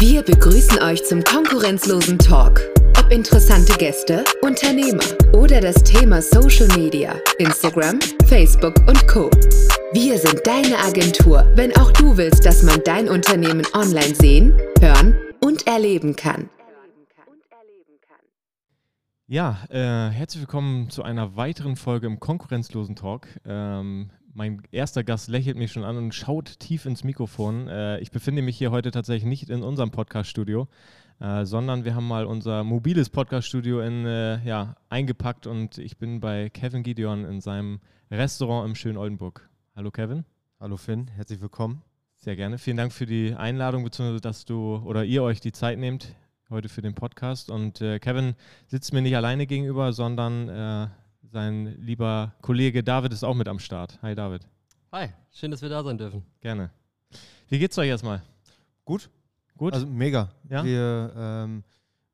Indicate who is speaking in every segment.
Speaker 1: Wir begrüßen euch zum konkurrenzlosen Talk. Ob interessante Gäste, Unternehmer oder das Thema Social Media, Instagram, Facebook und Co. Wir sind deine Agentur, wenn auch du willst, dass man dein Unternehmen online sehen, hören und erleben kann.
Speaker 2: Ja, äh, herzlich willkommen zu einer weiteren Folge im konkurrenzlosen Talk. Ähm, mein erster Gast lächelt mich schon an und schaut tief ins Mikrofon. Äh, ich befinde mich hier heute tatsächlich nicht in unserem Podcast-Studio, äh, sondern wir haben mal unser mobiles Podcast-Studio äh, ja, eingepackt und ich bin bei Kevin Gideon in seinem Restaurant im schönen Oldenburg. Hallo Kevin.
Speaker 3: Hallo Finn, herzlich willkommen.
Speaker 2: Sehr gerne. Vielen Dank für die Einladung, beziehungsweise dass du oder ihr euch die Zeit nehmt heute für den Podcast. Und äh, Kevin sitzt mir nicht alleine gegenüber, sondern äh, sein lieber Kollege David ist auch mit am Start. Hi David.
Speaker 4: Hi, schön, dass wir da sein dürfen.
Speaker 2: Gerne. Wie geht's euch erstmal?
Speaker 3: Gut. Gut? Also mega.
Speaker 2: Ja?
Speaker 3: Wir ähm,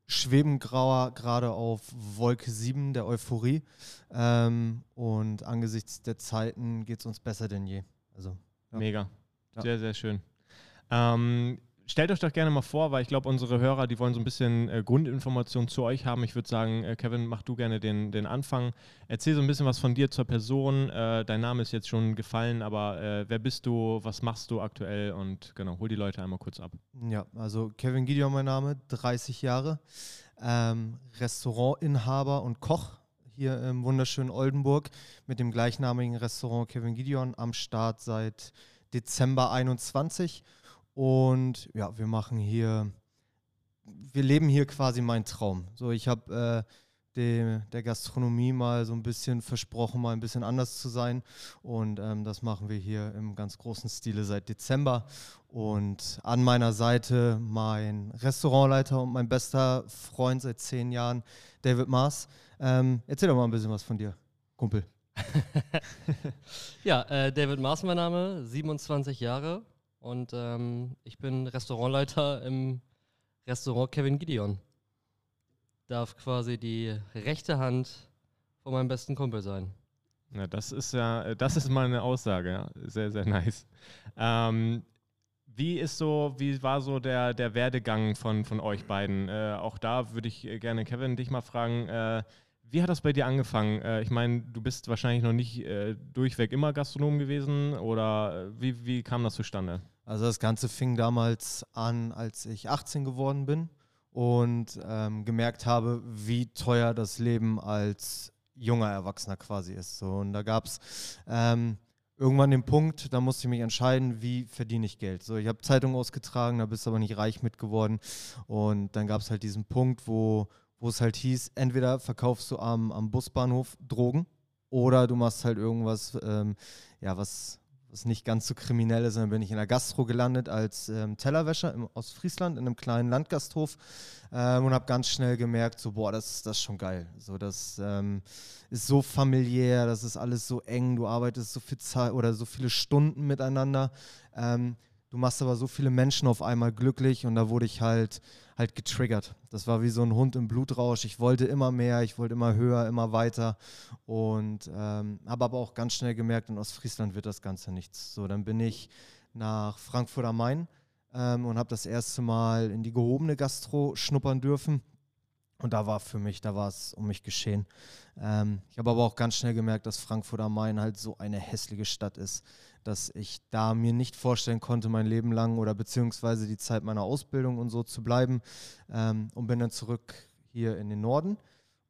Speaker 3: schweben gerade auf Wolke 7 der Euphorie. Ähm, und angesichts der Zeiten geht es uns besser denn je. Also,
Speaker 2: ja. Mega. Ja. Sehr, sehr schön. Ähm, stellt euch doch gerne mal vor, weil ich glaube, unsere Hörer, die wollen so ein bisschen äh, Grundinformationen zu euch haben. Ich würde sagen, äh, Kevin, mach du gerne den, den Anfang. Erzähl so ein bisschen was von dir zur Person. Äh, dein Name ist jetzt schon gefallen, aber äh, wer bist du, was machst du aktuell und genau, hol die Leute einmal kurz ab.
Speaker 3: Ja, also Kevin Gideon mein Name, 30 Jahre, ähm, Restaurantinhaber und Koch hier im wunderschönen Oldenburg mit dem gleichnamigen Restaurant Kevin Gideon am Start seit Dezember 21 und ja, wir machen hier, wir leben hier quasi meinen Traum. So, ich habe äh, der Gastronomie mal so ein bisschen versprochen, mal ein bisschen anders zu sein. Und ähm, das machen wir hier im ganz großen Stile seit Dezember. Und an meiner Seite mein Restaurantleiter und mein bester Freund seit zehn Jahren, David Maas. Ähm, erzähl doch mal ein bisschen was von dir, Kumpel.
Speaker 4: ja, äh, David Maas mein Name, 27 Jahre, und ähm, ich bin Restaurantleiter im Restaurant Kevin Gideon. Darf quasi die rechte Hand von meinem besten Kumpel sein.
Speaker 2: Ja, das ist ja, das ist mal eine Aussage, ja. Sehr, sehr nice. Ähm, wie ist so, wie war so der, der Werdegang von, von euch beiden? Äh, auch da würde ich gerne Kevin dich mal fragen. Äh, wie hat das bei dir angefangen? Äh, ich meine, du bist wahrscheinlich noch nicht äh, durchweg immer Gastronom gewesen oder äh, wie, wie kam das zustande?
Speaker 3: Also das Ganze fing damals an, als ich 18 geworden bin und ähm, gemerkt habe, wie teuer das Leben als junger Erwachsener quasi ist. So, und da gab es ähm, irgendwann den Punkt, da musste ich mich entscheiden, wie verdiene ich Geld. So, ich habe Zeitung ausgetragen, da bist du aber nicht reich mit geworden. Und dann gab es halt diesen Punkt, wo, wo es halt hieß, entweder verkaufst du am, am Busbahnhof Drogen oder du machst halt irgendwas, ähm, ja, was was nicht ganz so kriminell ist, dann bin ich in der Gastro gelandet als ähm, Tellerwäscher im Ostfriesland in einem kleinen Landgasthof ähm, und habe ganz schnell gemerkt, so boah, das, das ist schon geil. So, das ähm, ist so familiär, das ist alles so eng, du arbeitest so viel Zeit oder so viele Stunden miteinander. Ähm, du machst aber so viele Menschen auf einmal glücklich und da wurde ich halt halt getriggert. Das war wie so ein Hund im Blutrausch. Ich wollte immer mehr, ich wollte immer höher, immer weiter und ähm, habe aber auch ganz schnell gemerkt, in Ostfriesland wird das Ganze nichts. So, dann bin ich nach Frankfurt am Main ähm, und habe das erste Mal in die gehobene Gastro schnuppern dürfen. Und da war für mich, da war es um mich geschehen. Ähm, ich habe aber auch ganz schnell gemerkt, dass Frankfurt am Main halt so eine hässliche Stadt ist dass ich da mir nicht vorstellen konnte, mein Leben lang oder beziehungsweise die Zeit meiner Ausbildung und so zu bleiben ähm, und bin dann zurück hier in den Norden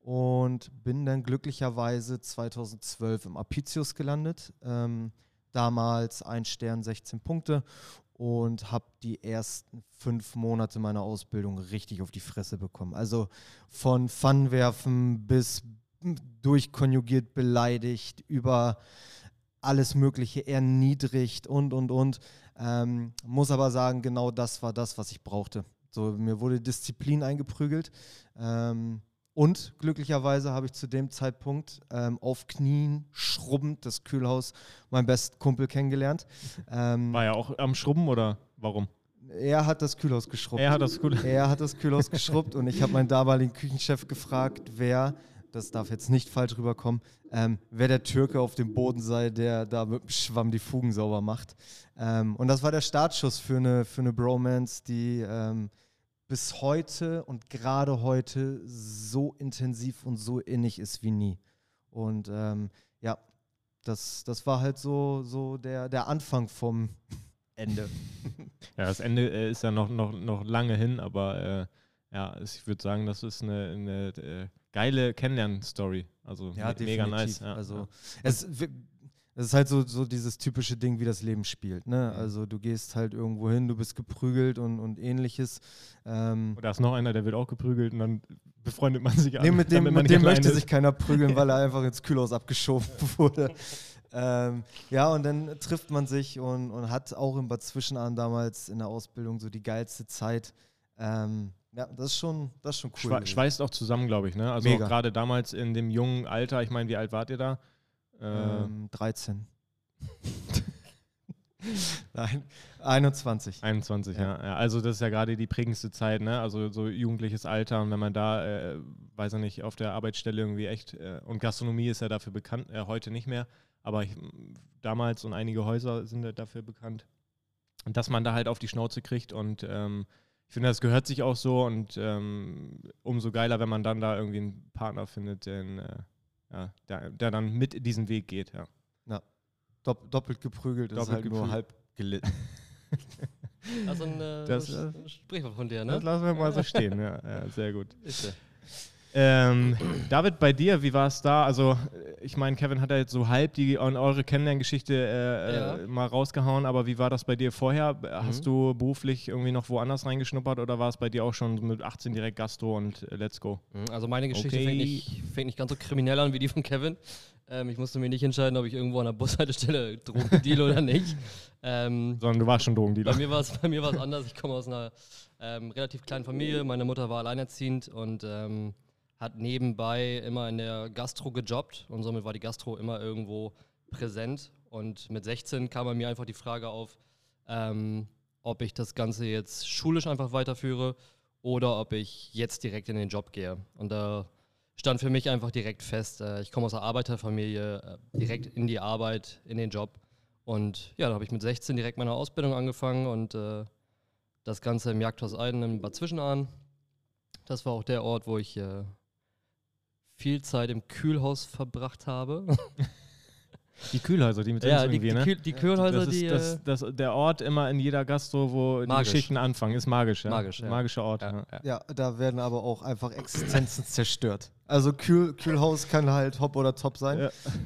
Speaker 3: und bin dann glücklicherweise 2012 im Apicius gelandet. Ähm, damals ein Stern, 16 Punkte und habe die ersten fünf Monate meiner Ausbildung richtig auf die Fresse bekommen. Also von Pfannenwerfen bis durchkonjugiert beleidigt über alles Mögliche erniedrigt und, und, und. Ähm, muss aber sagen, genau das war das, was ich brauchte. So, mir wurde Disziplin eingeprügelt. Ähm, und glücklicherweise habe ich zu dem Zeitpunkt ähm, auf Knien schrubbend das Kühlhaus meinen besten Kumpel kennengelernt.
Speaker 2: Ähm, war er auch am Schrubben oder warum?
Speaker 3: Er hat das Kühlhaus geschrubbt.
Speaker 2: Er hat das, Kühl
Speaker 3: er hat das Kühlhaus geschrubbt und ich habe meinen damaligen Küchenchef gefragt, wer das darf jetzt nicht falsch rüberkommen, ähm, wer der Türke auf dem Boden sei, der da mit dem Schwamm die Fugen sauber macht. Ähm, und das war der Startschuss für eine, für eine Bromance, die, ähm, bis heute und gerade heute so intensiv und so innig ist wie nie. Und ähm, ja, das, das war halt so, so der, der Anfang vom Ende.
Speaker 2: Ja, das Ende äh, ist ja noch, noch, noch lange hin, aber äh, ja, ich würde sagen, das ist eine, eine äh, geile Kennenlern-Story. Also
Speaker 3: Ja,
Speaker 2: me- mega nice. Ja,
Speaker 3: also
Speaker 2: ja.
Speaker 3: es, es ist halt so, so dieses typische Ding, wie das Leben spielt. Ne?
Speaker 2: Mhm.
Speaker 3: Also du gehst halt irgendwo hin, du bist geprügelt und, und ähnliches. Ähm,
Speaker 2: Und da ist noch einer, der wird auch geprügelt und dann befreundet man sich
Speaker 3: nee, mit dem, mit dem möchte
Speaker 2: ist.
Speaker 3: sich keiner prügeln, weil er einfach ins Kühlhaus abgeschoben wurde. Ähm, ja, und dann trifft man sich und, und hat auch in Bad Zwischenahn damals in der Ausbildung so die geilste Zeit. Ähm, ja, das ist schon, das ist schon cool.
Speaker 2: Schwe schweißt auch zusammen, glaube ich. Ne? Also gerade damals in dem jungen Alter, ich meine, wie alt wart ihr da? Äh,
Speaker 3: ähm, 13. Nein, 21.
Speaker 2: 21,
Speaker 3: Ja.
Speaker 2: ja. Also das ist ja gerade die prägendste Zeit, ne? Also so jugendliches Alter und wenn man da, äh, weiß ich nicht, auf der Arbeitsstelle irgendwie echt, äh, und Gastronomie ist ja dafür bekannt, äh, heute nicht mehr, aber ich, damals und einige Häuser sind ja dafür bekannt, dass man da halt auf die Schnauze kriegt und ähm, ich finde, das gehört sich auch so und ähm, umso geiler, wenn man dann da irgendwie einen Partner findet, den, äh, ja, der, der dann mit diesen Weg geht, ja.
Speaker 3: Dopp doppelt geprügelt ist
Speaker 2: Doppelt
Speaker 3: halt nur
Speaker 2: geprügelt.
Speaker 3: halb gelitten.
Speaker 4: Also ein äh,
Speaker 2: Das,
Speaker 4: Sprichwort von dir,
Speaker 2: Das
Speaker 4: ne?
Speaker 2: lassen wir mal so stehen, ja, ja sehr gut.
Speaker 4: Ist, äh,
Speaker 2: Ähm, David, bei dir, wie war es da? Also, ich meine, Kevin hat ja jetzt so halb die an eure Kennenlerngeschichte äh,
Speaker 4: Ja.
Speaker 2: äh, mal rausgehauen, aber wie war das bei dir vorher?
Speaker 3: Mhm.
Speaker 2: Hast du beruflich irgendwie noch woanders reingeschnuppert oder war es bei dir auch schon mit 18 direkt Gastro und äh, let's go?
Speaker 4: Mhm, Also meine Geschichte
Speaker 2: Okay.
Speaker 4: fängt, nicht, fängt nicht ganz so kriminell an wie die von Kevin. Ähm, ich musste mir nicht entscheiden, ob ich irgendwo an der Bushaltestelle Drogen deal oder nicht. Ähm,
Speaker 2: Sondern du warst schon Drogendealer.
Speaker 4: bei mir war es bei mir war es anders. Ich komme aus einer ähm, relativ kleinen Familie. Meine Mutter war alleinerziehend und ähm, hat nebenbei immer in der Gastro gejobbt und somit war die Gastro immer irgendwo präsent. Und mit 16 kam bei mir einfach die Frage auf, ähm, ob ich das Ganze jetzt schulisch einfach weiterführe oder ob ich jetzt direkt in den Job gehe. Und da stand für mich einfach direkt fest, äh, ich komme aus einer Arbeiterfamilie, äh, direkt in die Arbeit, in den Job. Und ja, da habe ich mit 16 direkt meine Ausbildung angefangen und äh, das Ganze im Jagdhaus Eiden in Bad Zwischenahn. Das war auch der Ort, wo ich äh, viel Zeit im Kühlhaus verbracht habe.
Speaker 2: Die Kühlhäuser, die mit uns
Speaker 4: ja, die,
Speaker 2: irgendwie,
Speaker 4: die,
Speaker 2: ne?
Speaker 4: Kühl, die Kühlhäuser,
Speaker 2: das ist
Speaker 4: die.
Speaker 2: das,
Speaker 4: äh,
Speaker 2: das, der Ort immer in jeder Gastro, wo
Speaker 4: Magisch.
Speaker 2: die Geschichten anfangen, ist magisch, ja.
Speaker 4: Magisch, ja.
Speaker 2: Magischer Ort.
Speaker 4: ja,
Speaker 2: Ja.
Speaker 4: ja.
Speaker 3: Ja, da werden aber auch einfach Existenzen zerstört. Also Kühl, Kühlhaus kann halt hopp oder top sein.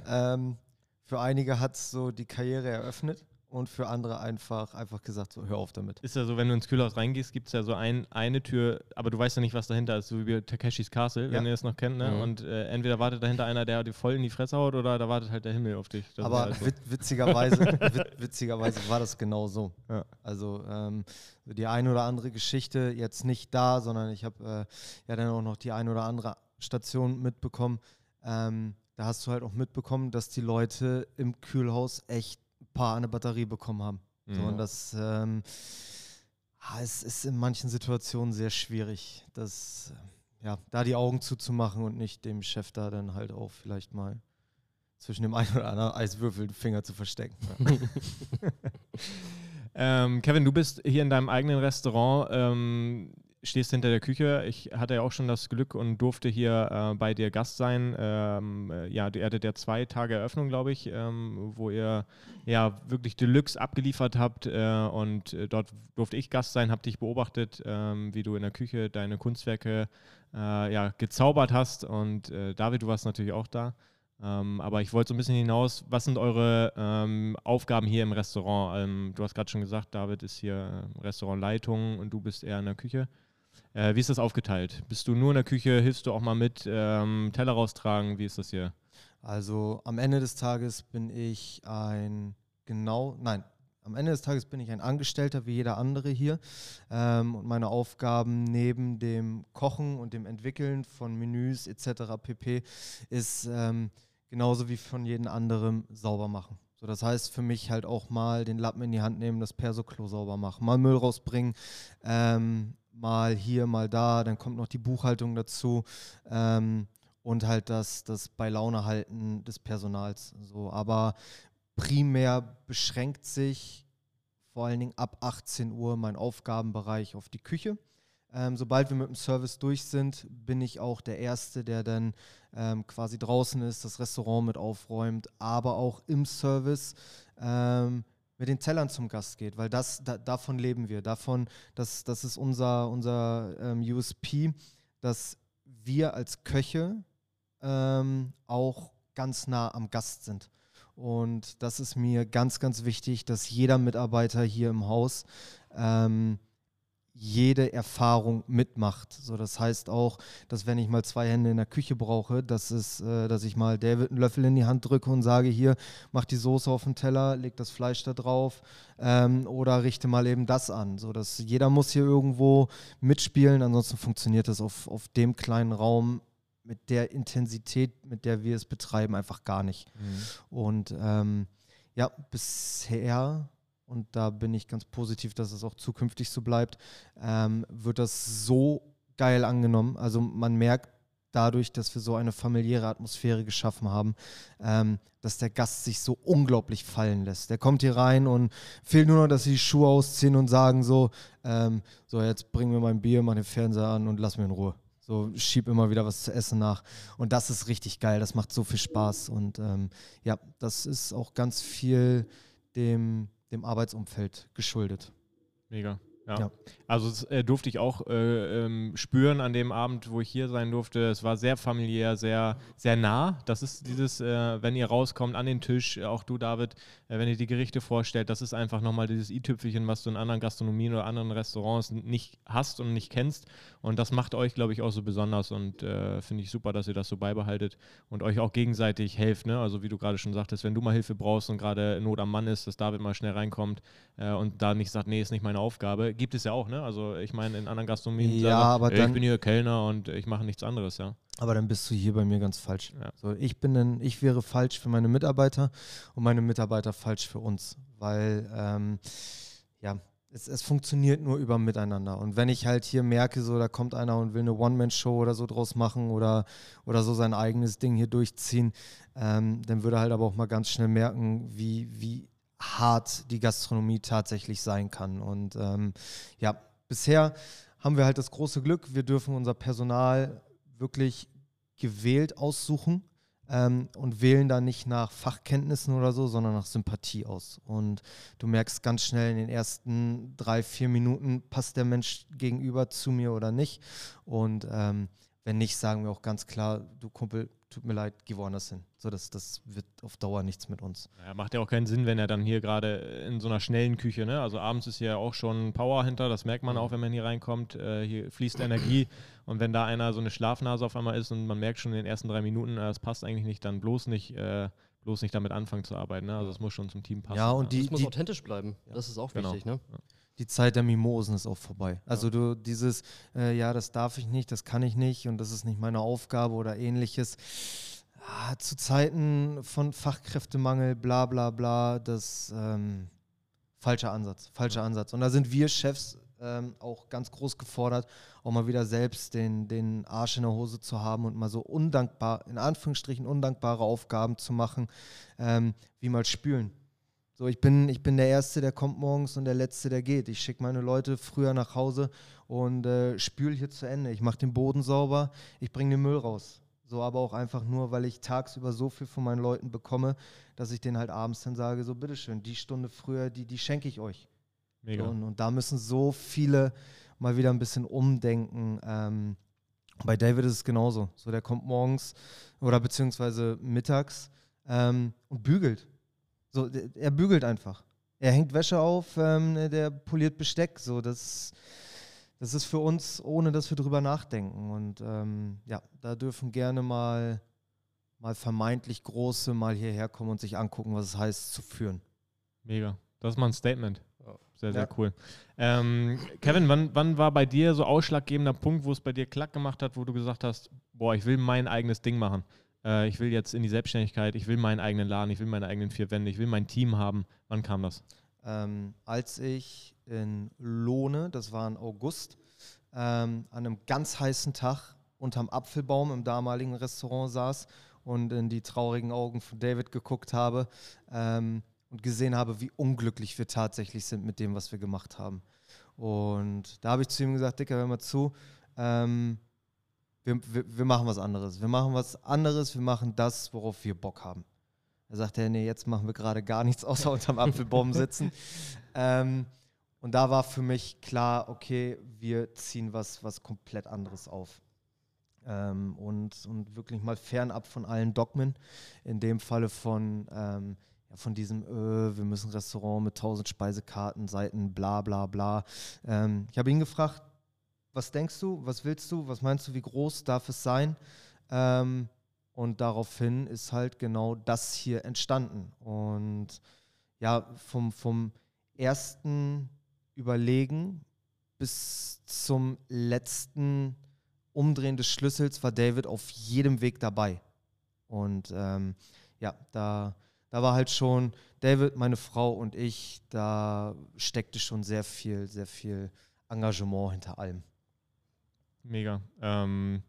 Speaker 2: Ja.
Speaker 3: Ähm, für einige hat es so die Karriere eröffnet und für andere einfach, einfach gesagt, so hör auf damit.
Speaker 2: Ist ja so, wenn du ins Kühlhaus reingehst, gibt es ja so ein, eine Tür, aber du weißt ja nicht, was dahinter ist, so wie bei Takeshis Castle, wenn
Speaker 3: Ja.
Speaker 2: ihr das noch kennt. Ne?
Speaker 4: Mhm.
Speaker 2: Und äh, entweder wartet dahinter einer, der dir voll in die Fresse haut, oder da wartet halt der Himmel auf dich. Das
Speaker 3: Aber
Speaker 2: halt so.
Speaker 3: wit witzigerweise, wit witzigerweise war das genau so.
Speaker 2: Ja.
Speaker 3: Also ähm, die eine oder andere Geschichte jetzt nicht da, sondern ich habe äh, ja dann auch noch die eine oder andere Station mitbekommen. Ähm, da hast du halt auch mitbekommen, dass die Leute im Kühlhaus echt paar an der Batterie bekommen haben. So,
Speaker 2: Mhm.
Speaker 3: und das ähm, ah, es ist in manchen Situationen sehr schwierig, das, äh, ja, da die Augen zuzumachen und nicht dem Chef da dann halt auch vielleicht mal zwischen dem einen oder anderen Eiswürfel den Finger zu verstecken.
Speaker 2: Ähm, Kevin, du bist hier in deinem eigenen Restaurant, ähm, stehst hinter der Küche. Ich hatte ja auch schon das Glück und durfte hier äh, bei dir Gast sein. Ähm, äh, ja, ihr hattet ja zwei Tage Eröffnung, glaube ich, ähm, wo ihr ja wirklich Deluxe abgeliefert habt äh, und äh, dort durfte ich Gast sein, habe dich beobachtet, ähm, wie du in der Küche deine Kunstwerke äh, ja, gezaubert hast und äh, David, du warst natürlich auch da. Ähm, aber ich wollte so ein bisschen hinaus, was sind eure ähm, Aufgaben hier im Restaurant? Ähm, du hast gerade schon gesagt, David ist hier Restaurantleitung und du bist eher in der Küche. Äh, wie ist das aufgeteilt? Bist du nur in der Küche? Hilfst du auch mal mit? Ähm, Teller raustragen? Wie ist das hier?
Speaker 3: Also am Ende des Tages bin ich ein genau, nein, am Ende des Tages bin ich ein Angestellter wie jeder andere hier. Ähm, und meine Aufgaben neben dem Kochen und dem Entwickeln von Menüs etc. pp. ist ähm, genauso wie von jedem anderen sauber machen. So, das heißt für mich halt auch mal den Lappen in die Hand nehmen, das Perso-Klo sauber machen, mal Müll rausbringen, ähm, mal hier, mal da, dann kommt noch die Buchhaltung dazu. Ähm, und halt das, das bei Laune halten des Personals. So, aber primär beschränkt sich vor allen Dingen ab 18 Uhr mein Aufgabenbereich auf die Küche. Ähm, sobald wir mit dem Service durch sind, bin ich auch der Erste, der dann ähm, quasi draußen ist, das Restaurant mit aufräumt, aber auch im Service ähm, mit den Tellern zum Gast geht, weil das, da, davon leben wir. Davon, das, das ist unser, unser ähm, USP, dass wir als Köche ähm, auch ganz nah am Gast sind. Und das ist mir ganz, ganz wichtig, dass jeder Mitarbeiter hier im Haus ähm, jede Erfahrung mitmacht. So, das heißt auch, dass wenn ich mal zwei Hände in der Küche brauche, dass, es, äh, dass ich mal David einen Löffel in die Hand drücke und sage, hier, mach die Soße auf den Teller, leg das Fleisch da drauf ähm, oder richte mal eben das an. So, dass jeder muss hier irgendwo mitspielen, ansonsten funktioniert das auf, auf dem kleinen Raum mit der Intensität, mit der wir es betreiben, einfach gar nicht. Mhm. Und ähm, ja, bisher und da bin ich ganz positiv, dass es auch zukünftig so bleibt, ähm, wird das so geil angenommen. Also man merkt dadurch, dass wir so eine familiäre Atmosphäre geschaffen haben, ähm, dass der Gast sich so unglaublich fallen lässt. Der kommt hier rein und fehlt nur noch, dass sie die Schuhe ausziehen und sagen so, ähm, so jetzt bringen wir mein Bier, mach den Fernseher an und lass mir in Ruhe. So schieb immer wieder was zu essen nach. Und das ist richtig geil. Das macht so viel Spaß. Und ähm, ja, das ist auch ganz viel dem dem Arbeitsumfeld geschuldet.
Speaker 2: Mega. Ja. ja. Also das äh, durfte ich auch äh, ähm, spüren an dem Abend, wo ich hier sein durfte. Es war sehr familiär, sehr, sehr nah. Das ist dieses, äh, wenn ihr rauskommt an den Tisch, auch du, David, äh, wenn ihr die Gerichte vorstellt, das ist einfach nochmal dieses i-Tüpfelchen, was du in anderen Gastronomien oder anderen Restaurants nicht hast und nicht kennst. Und das macht euch, glaube ich, auch so besonders und äh, finde ich super, dass ihr das so beibehaltet und euch auch gegenseitig helft. Ne? Also wie du gerade schon sagtest, wenn du mal Hilfe brauchst und gerade Not am Mann ist, dass David mal schnell reinkommt äh, und da nicht sagt, nee, ist nicht meine Aufgabe. Gibt es ja auch, ne? Also ich meine, in anderen Gastronomien
Speaker 3: ja, sagen, aber
Speaker 2: ich bin hier Kellner und ich mache nichts anderes, ja.
Speaker 3: Aber dann bist du hier bei mir ganz falsch. Ja. So, ich bin dann, ich wäre falsch für meine Mitarbeiter und meine Mitarbeiter falsch für uns, weil ähm, ja, es, es, funktioniert nur über Miteinander. Und wenn ich halt hier merke, so da kommt einer und will eine One-Man-Show oder so draus machen oder, oder so sein eigenes Ding hier durchziehen, ähm, dann würde er halt aber auch mal ganz schnell merken, wie, wie hart die Gastronomie tatsächlich sein kann. Und ähm, ja, bisher haben wir halt das große Glück, wir dürfen unser Personal wirklich gewählt aussuchen ähm, und wählen da nicht nach Fachkenntnissen oder so, sondern nach Sympathie aus. Und du merkst ganz schnell in den ersten drei, vier Minuten, passt der Mensch gegenüber zu mir oder nicht. Und ähm, wenn nicht, sagen wir auch ganz klar, du Kumpel, tut mir leid, geh woanders hin. So, das, das wird auf Dauer nichts mit uns.
Speaker 2: Ja, macht ja auch keinen Sinn, wenn er dann hier gerade in so einer schnellen Küche, ne? Also abends ist ja auch schon Power hinter, das merkt man mhm. auch, wenn man hier reinkommt. Äh, hier fließt Energie und wenn da einer so eine Schlafnase auf einmal ist und man merkt schon in den ersten drei Minuten, äh, das passt eigentlich nicht, dann bloß nicht. Äh, bloß nicht damit anfangen zu arbeiten. Ne? Also es muss schon zum Team passen.
Speaker 4: Ja, und die, es muss die, authentisch bleiben. Ja. Das ist auch genau. wichtig. Ne? Ja
Speaker 3: die Zeit der Mimosen ist auch vorbei. Also du dieses, äh, ja, das darf ich nicht, das kann ich nicht und das ist nicht meine Aufgabe oder ähnliches. Ah, zu Zeiten von Fachkräftemangel, bla bla bla, das ähm, falscher Ansatz, falscher Ansatz. Und da sind wir Chefs ähm, auch ganz groß gefordert, auch mal wieder selbst den, den Arsch in der Hose zu haben und mal so undankbar, in Anführungsstrichen undankbare Aufgaben zu machen, ähm, wie mal spülen. So, ich bin, ich bin der Erste, der kommt morgens und der Letzte, der geht. Ich schicke meine Leute früher nach Hause und äh, spüle hier zu Ende. Ich mache den Boden sauber, ich bringe den Müll raus. So, aber auch einfach nur, weil ich tagsüber so viel von meinen Leuten bekomme, dass ich denen halt abends dann sage: So, bitteschön, die Stunde früher, die, die schenke ich euch. Mega. So, und, und, da müssen so viele mal wieder ein bisschen umdenken. Ähm, bei David ist es genauso. So, der kommt morgens oder beziehungsweise mittags ähm, und bügelt. So, er bügelt einfach. Er hängt Wäsche auf, ähm, der poliert Besteck. So, das, das ist für uns, ohne dass wir drüber nachdenken. Und ähm, ja, da dürfen gerne mal, mal vermeintlich Große mal hierher kommen und sich angucken, was es heißt, zu führen.
Speaker 2: Mega. Das ist mal ein Statement. Sehr, sehr ja. cool. Ähm, Kevin, wann, wann war bei dir so ausschlaggebender Punkt, wo es bei dir klack gemacht hat, wo du gesagt hast, boah, ich will mein eigenes Ding machen? Äh, ich will jetzt in die Selbstständigkeit, ich will meinen eigenen Laden, ich will meine eigenen vier Wände, ich will mein Team haben. Wann kam das?
Speaker 3: Ähm, als ich in Lohne, das war im August, ähm, an einem ganz heißen Tag unterm Apfelbaum im damaligen Restaurant saß und in die traurigen Augen von David geguckt habe ähm, und gesehen habe, wie unglücklich wir tatsächlich sind mit dem, was wir gemacht haben. Und da habe ich zu ihm gesagt, Dicker, hör mal zu, ähm, wir, wir, wir, machen was anderes. Wir machen was anderes, wir machen das, worauf wir Bock haben. Da sagt er, nee, jetzt machen wir gerade gar nichts außer unterm Apfelbaum sitzen. ähm, und da war für mich klar, okay, wir ziehen was, was komplett anderes auf. Ähm, und, und wirklich mal fernab von allen Dogmen. In dem Falle von, ähm, ja, von diesem, äh, wir müssen Restaurant mit 1000 Speisekarten, Seiten, bla bla bla. Ähm, ich habe ihn gefragt, was denkst du, was willst du, was meinst du, wie groß darf es sein? Ähm, und daraufhin ist halt genau das hier entstanden. Und ja, vom, vom ersten Überlegen bis zum letzten Umdrehen des Schlüssels war David auf jedem Weg dabei. Und ähm, ja, da, da war halt schon David, meine Frau und ich, da steckte schon sehr viel, sehr viel Engagement hinter allem.
Speaker 2: Mega. Ähm,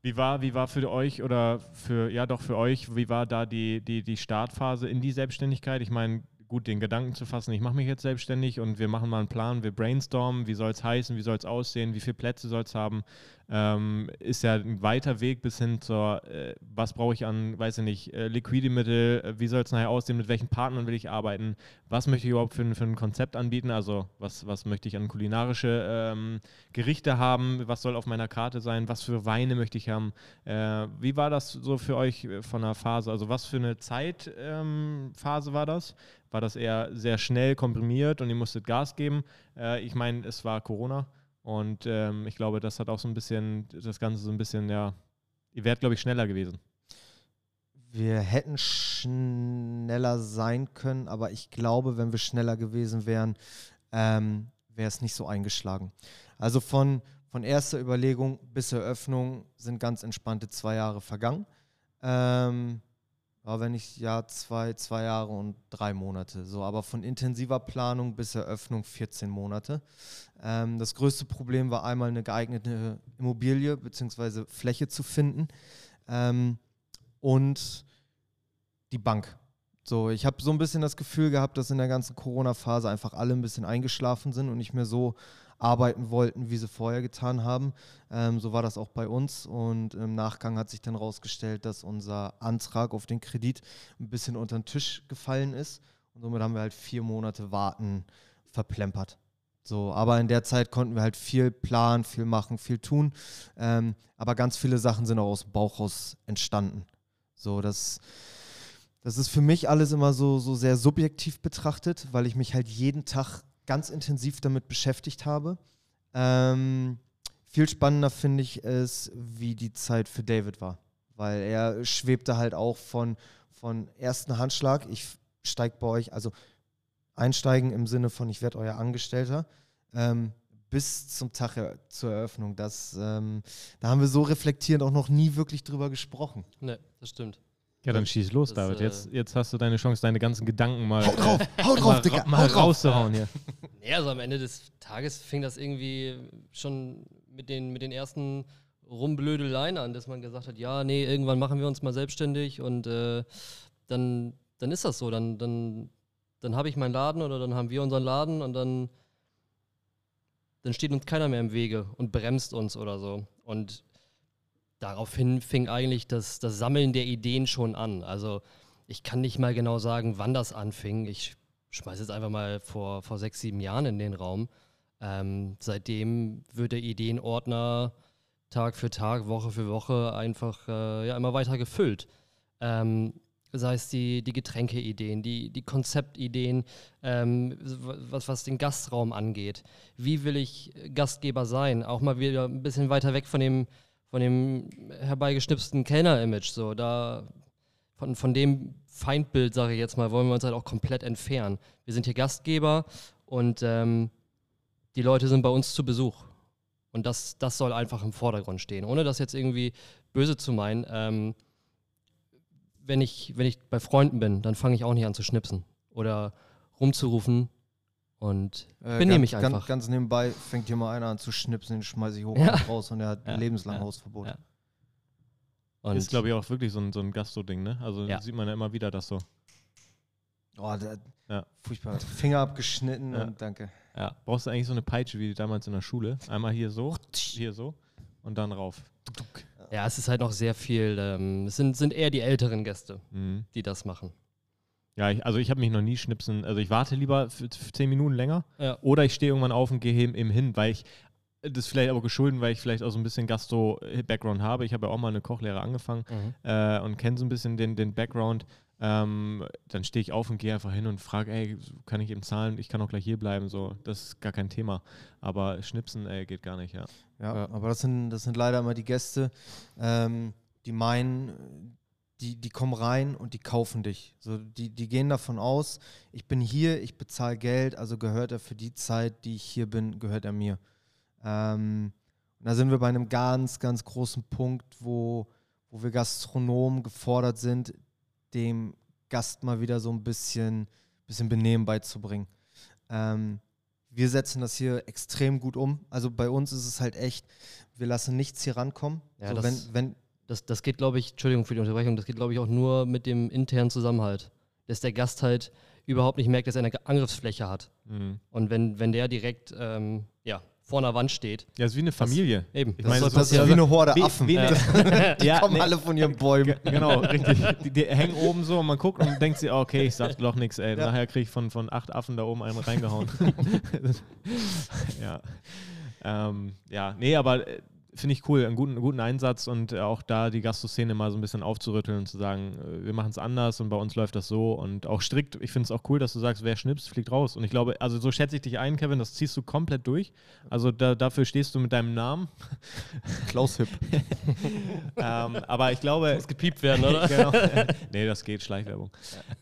Speaker 2: wie war, wie war für euch oder für, ja doch für euch, wie war da die, die, die Startphase in die Selbstständigkeit? Ich meine, gut, den Gedanken zu fassen, ich mache mich jetzt selbstständig und wir machen mal einen Plan, wir brainstormen, wie soll es heißen, wie soll es aussehen, wie viele Plätze soll es haben, ähm, ist ja ein weiter Weg bis hin zur, äh, was brauche ich an, weiß ich nicht, äh, Liquidity-Mittel, äh, wie soll es nachher aussehen, mit welchen Partnern will ich arbeiten, was möchte ich überhaupt für, für ein Konzept anbieten, also was, was möchte ich an kulinarische ähm, Gerichte haben, was soll auf meiner Karte sein, was für Weine möchte ich haben. Äh, wie war das so für euch äh, von der Phase, also was für eine Zeitphase ähm, war das? War das eher sehr schnell komprimiert und ihr musstet Gas geben. Äh, ich meine, es war Corona und ähm, ich glaube, das hat auch so ein bisschen, das Ganze so ein bisschen, ja, ihr wärt, glaube ich, schneller gewesen.
Speaker 3: Wir hätten schneller sein können, aber ich glaube, wenn wir schneller gewesen wären, ähm, wäre es nicht so eingeschlagen. Also von, von erster Überlegung bis Eröffnung sind ganz entspannte zwei Jahre vergangen. Ähm, war, wenn ich ja zwei, zwei Jahre und drei Monate. So, aber von intensiver Planung bis Eröffnung 14 Monate. Ähm, das größte Problem war einmal eine geeignete Immobilie bzw. Fläche zu finden ähm, und die Bank. So, ich habe so ein bisschen das Gefühl gehabt, dass in der ganzen Corona-Phase einfach alle ein bisschen eingeschlafen sind und nicht mehr so arbeiten wollten, wie sie vorher getan haben. Ähm, so war das auch bei uns. Und im Nachgang hat sich dann herausgestellt, dass unser Antrag auf den Kredit ein bisschen unter den Tisch gefallen ist. Und somit haben wir halt vier Monate Warten verplempert. So, aber in der Zeit konnten wir halt viel planen, viel machen, viel tun. Ähm, aber ganz viele Sachen sind auch aus dem Bauch raus entstanden. So, das, das ist für mich alles immer so, so sehr subjektiv betrachtet, weil ich mich halt jeden Tag ganz intensiv damit beschäftigt habe. Ähm, viel spannender finde ich es, wie die Zeit für David war, weil er schwebte halt auch von, von ersten Handschlag, ich steige bei euch, also einsteigen im Sinne von, ich werde euer Angestellter, ähm, bis zum Tag zur Eröffnung. Das, ähm, da haben wir so reflektierend auch noch nie wirklich drüber gesprochen.
Speaker 4: Ne, das stimmt.
Speaker 2: Ja, dann schieß los, das, David. Jetzt, äh, jetzt hast du deine Chance, deine ganzen Gedanken mal,
Speaker 3: haut drauf, äh, haut drauf,
Speaker 2: mal,
Speaker 3: Digga,
Speaker 2: mal haut rauszuhauen hier.
Speaker 4: Ja, also am Ende des Tages fing das irgendwie schon mit den, mit den ersten Rumblödeleien an, dass man gesagt hat, ja, nee, irgendwann machen wir uns mal selbstständig und äh, dann, dann ist das so. Dann, dann, dann habe ich meinen Laden oder dann haben wir unseren Laden und dann, dann steht uns keiner mehr im Wege und bremst uns oder so. Und daraufhin fing eigentlich das, das Sammeln der Ideen schon an. Also ich kann nicht mal genau sagen, wann das anfing. Ich schmeiße jetzt einfach mal vor, vor sechs, sieben Jahren in den Raum. Ähm, seitdem wird der Ideenordner Tag für Tag, Woche für Woche einfach äh, ja, immer weiter gefüllt. Ähm, sei es die, die Getränkeideen, die, die Konzeptideen, ähm, was, was den Gastraum angeht. Wie will ich Gastgeber sein? Auch mal wieder ein bisschen weiter weg von dem, von dem herbeigeschnipsten Kellner-Image. So, da von, von dem Feindbild, sage ich jetzt mal, wollen wir uns halt auch komplett entfernen. Wir sind hier Gastgeber und ähm, die Leute sind bei uns zu Besuch. Und das, das soll einfach im Vordergrund stehen. Ohne das jetzt irgendwie böse zu meinen. Ähm, wenn, ich, wenn ich bei Freunden bin, dann fange ich auch nicht an zu schnipsen oder rumzurufen, und äh, benehme ich einfach.
Speaker 3: Ganz, ganz, nebenbei fängt hier mal einer an zu schnipsen, den schmeiße ich hoch ja. und raus und er hat ja. lebenslang ja. Hausverbot. Ja.
Speaker 2: Und ist, glaube ich, auch wirklich so ein, so ein Gastro-Ding, ne? Also sieht man ja immer wieder das so.
Speaker 3: Oh, da,
Speaker 2: Ja.
Speaker 3: furchtbar. Finger abgeschnitten
Speaker 2: Ja.
Speaker 3: und danke.
Speaker 4: Ja.
Speaker 2: Brauchst du eigentlich so eine Peitsche wie damals in der Schule? Einmal hier so, hier so und dann rauf.
Speaker 4: Ja, es ist halt noch sehr viel, ähm, es sind, sind eher die älteren Gäste,
Speaker 2: Mhm.
Speaker 4: die das machen.
Speaker 2: Ja, ich, also ich habe mich noch nie schnipsen. Also ich warte lieber für, für zehn Minuten länger
Speaker 4: Ja.
Speaker 2: oder ich stehe irgendwann auf und gehe eben eben hin, weil ich das vielleicht aber geschulden, weil ich vielleicht auch so ein bisschen Gastro-Background habe. Ich habe ja auch mal eine Kochlehre angefangen
Speaker 4: Mhm.
Speaker 2: äh, und kenne so ein bisschen den, den Background. Ähm, dann stehe ich auf und gehe einfach hin und frage, ey, kann ich eben zahlen? Ich kann auch gleich hier bleiben. So, das ist gar kein Thema. Aber schnipsen, ey, geht gar nicht, ja.
Speaker 3: Ja,
Speaker 4: Ja.
Speaker 3: aber das sind, das sind leider immer die Gäste, ähm, die meinen, die, die kommen rein und die kaufen dich. So, die, die gehen davon aus, ich bin hier, ich bezahle Geld, also gehört er für die Zeit, die ich hier bin, gehört er mir. Ähm, und da sind wir bei einem ganz, ganz großen Punkt, wo, wo wir Gastronomen gefordert sind, dem Gast mal wieder so ein bisschen, bisschen Benehmen beizubringen. Ähm, wir setzen das hier extrem gut um. Also bei uns ist es halt echt, wir lassen nichts hier rankommen.
Speaker 4: Ja,
Speaker 3: so, wenn, wenn,
Speaker 4: Das, das geht, glaube ich, Entschuldigung für die Unterbrechung, das geht, glaube ich, auch nur mit dem internen Zusammenhalt. Dass der Gast halt überhaupt nicht merkt, dass er eine Angriffsfläche hat.
Speaker 2: Mhm.
Speaker 4: Und wenn, wenn der direkt ähm, ja, vor einer Wand steht,
Speaker 2: Ja, ist wie eine Familie.
Speaker 4: eben.
Speaker 2: Ich meine,
Speaker 4: soll
Speaker 2: so-
Speaker 3: das ist
Speaker 4: passieren.
Speaker 3: wie eine Horde
Speaker 2: Wie-
Speaker 3: Affen.
Speaker 2: wie eine-
Speaker 3: die
Speaker 2: Ja,
Speaker 3: kommen
Speaker 2: nee.
Speaker 3: alle von ihren Bäumen.
Speaker 2: Ge- Genau, richtig. Die, die hängen oben so und man guckt und denkt sich, oh, okay, ich sag doch nichts, ey.
Speaker 3: Ja.
Speaker 2: Nachher kriege ich von, von acht Affen da oben einen reingehauen. ja. Ähm, ja, nee, aber äh, finde ich cool, einen guten, guten Einsatz und äh, auch da die Gastro-Szene mal so ein bisschen aufzurütteln und zu sagen, äh, wir machen es anders und bei uns läuft das so und auch strikt. Ich finde es auch cool, dass du sagst, wer schnipst, fliegt raus. Und ich glaube, also so schätze ich dich ein, Kevin, das ziehst du komplett durch. Also da, dafür stehst du mit deinem Namen.
Speaker 3: Klaus Hipp.
Speaker 2: ähm, aber ich glaube,
Speaker 4: Muss gepiept werden, oder?
Speaker 2: genau. nee, das geht, Schleichwerbung.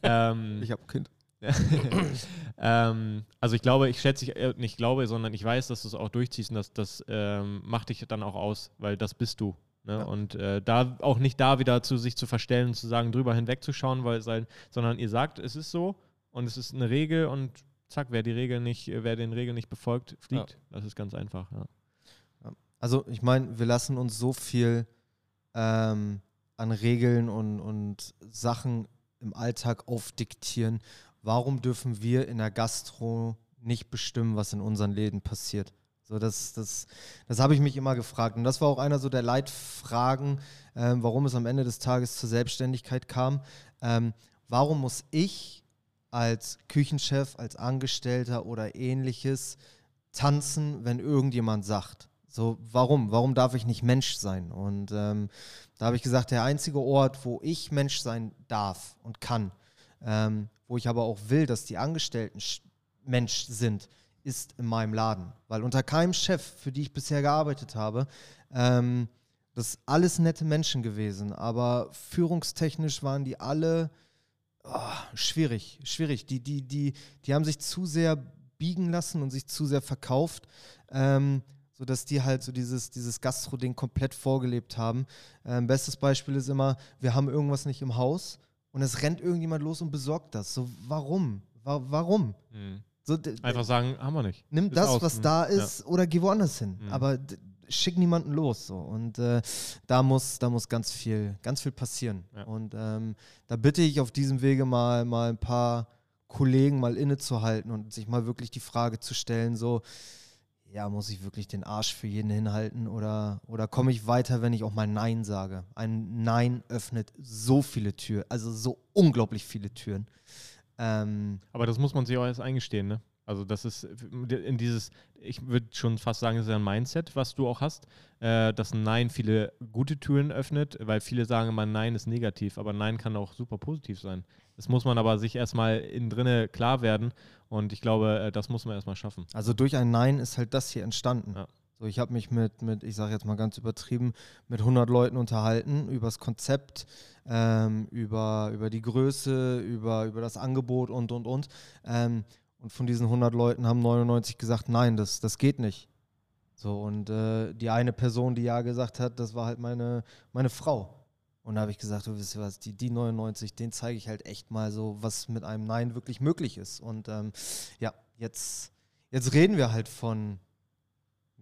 Speaker 2: Ähm,
Speaker 3: Ich habe Kind.
Speaker 2: ähm, also ich glaube, ich schätze, ich, äh, nicht glaube, sondern ich weiß, dass du es auch durchziehst und das, das ähm, macht dich dann auch aus, weil das bist du. Ne?
Speaker 3: Ja.
Speaker 2: Und äh, da auch nicht da wieder zu sich zu verstellen und zu sagen, drüber hinwegzuschauen, weil, sein, sondern ihr sagt, es ist so und es ist eine Regel und zack, wer die Regel nicht, äh, wer den Regeln nicht befolgt, fliegt. Das ist ganz einfach. Ja.
Speaker 3: Also ich meine, wir lassen uns so viel ähm, an Regeln und, und Sachen im Alltag aufdiktieren. Warum dürfen wir in der Gastro nicht bestimmen, was in unseren Läden passiert? So, das das, das habe ich mich immer gefragt. Und das war auch einer so der Leitfragen, ähm, warum es am Ende des Tages zur Selbstständigkeit kam. Ähm, warum muss ich als Küchenchef, als Angestellter oder ähnliches tanzen, wenn irgendjemand sagt? So, warum? Warum darf ich nicht Mensch sein? Und ähm, da habe ich gesagt, der einzige Ort, wo ich Mensch sein darf und kann, ähm, wo ich aber auch will, dass die Angestellten sch- Mensch sind, ist in meinem Laden. Weil unter keinem Chef, für die ich bisher gearbeitet habe, ähm, das alles nette Menschen gewesen, aber führungstechnisch waren die alle oh, schwierig, schwierig. Die, die, die, die haben sich zu sehr biegen lassen und sich zu sehr verkauft, ähm, sodass die halt so dieses, dieses Gastro-Ding komplett vorgelebt haben. Ähm, bestes Beispiel ist immer, wir haben irgendwas nicht im Haus und es rennt irgendjemand los und besorgt das. So, warum? Wa warum? So, d-
Speaker 2: Einfach sagen, haben wir nicht.
Speaker 3: nimm
Speaker 2: Ist
Speaker 3: das,
Speaker 2: aus.
Speaker 3: was
Speaker 2: Mhm.
Speaker 3: da
Speaker 2: Ja.
Speaker 3: ist, oder geh woanders hin.
Speaker 2: Mhm.
Speaker 3: Aber schick niemanden los. So. Und äh, da, muss, da muss ganz viel, ganz viel passieren.
Speaker 2: Ja.
Speaker 3: Und ähm, da bitte ich auf diesem Wege mal, mal ein paar Kollegen mal innezuhalten und sich mal wirklich die Frage zu stellen, so, ja, muss ich wirklich den Arsch für jeden hinhalten oder, oder komme ich weiter, wenn ich auch mal Nein sage? Ein Nein öffnet so viele Türen, also so unglaublich viele Türen. Ähm,
Speaker 2: Aber das muss man sich auch erst eingestehen, ne? Also das ist in dieses, ich würde schon fast sagen, es ist ein Mindset, was du auch hast, äh, dass ein Nein viele gute Türen öffnet, weil viele sagen immer, Nein ist negativ, aber Nein kann auch super positiv sein. Das muss man aber sich erstmal innen drinne klar werden und ich glaube, äh, das muss man erstmal schaffen.
Speaker 3: Also durch ein Nein ist halt das hier entstanden.
Speaker 2: Ja.
Speaker 3: So, ich habe mich mit, mit, ich sage jetzt mal ganz übertrieben, mit 100 Leuten unterhalten über das Konzept, ähm, über, über die Größe, über, über das Angebot und, und, und. Ähm, und von diesen 100 Leuten haben 99 gesagt, nein, das, das geht nicht. So, und äh, die eine Person, die ja gesagt hat, das war halt meine, meine Frau. Und da habe ich gesagt, du wisst ihr was, die, die 99, den zeige ich halt echt mal so, was mit einem Nein wirklich möglich ist. Und ähm, ja, jetzt, jetzt reden wir halt von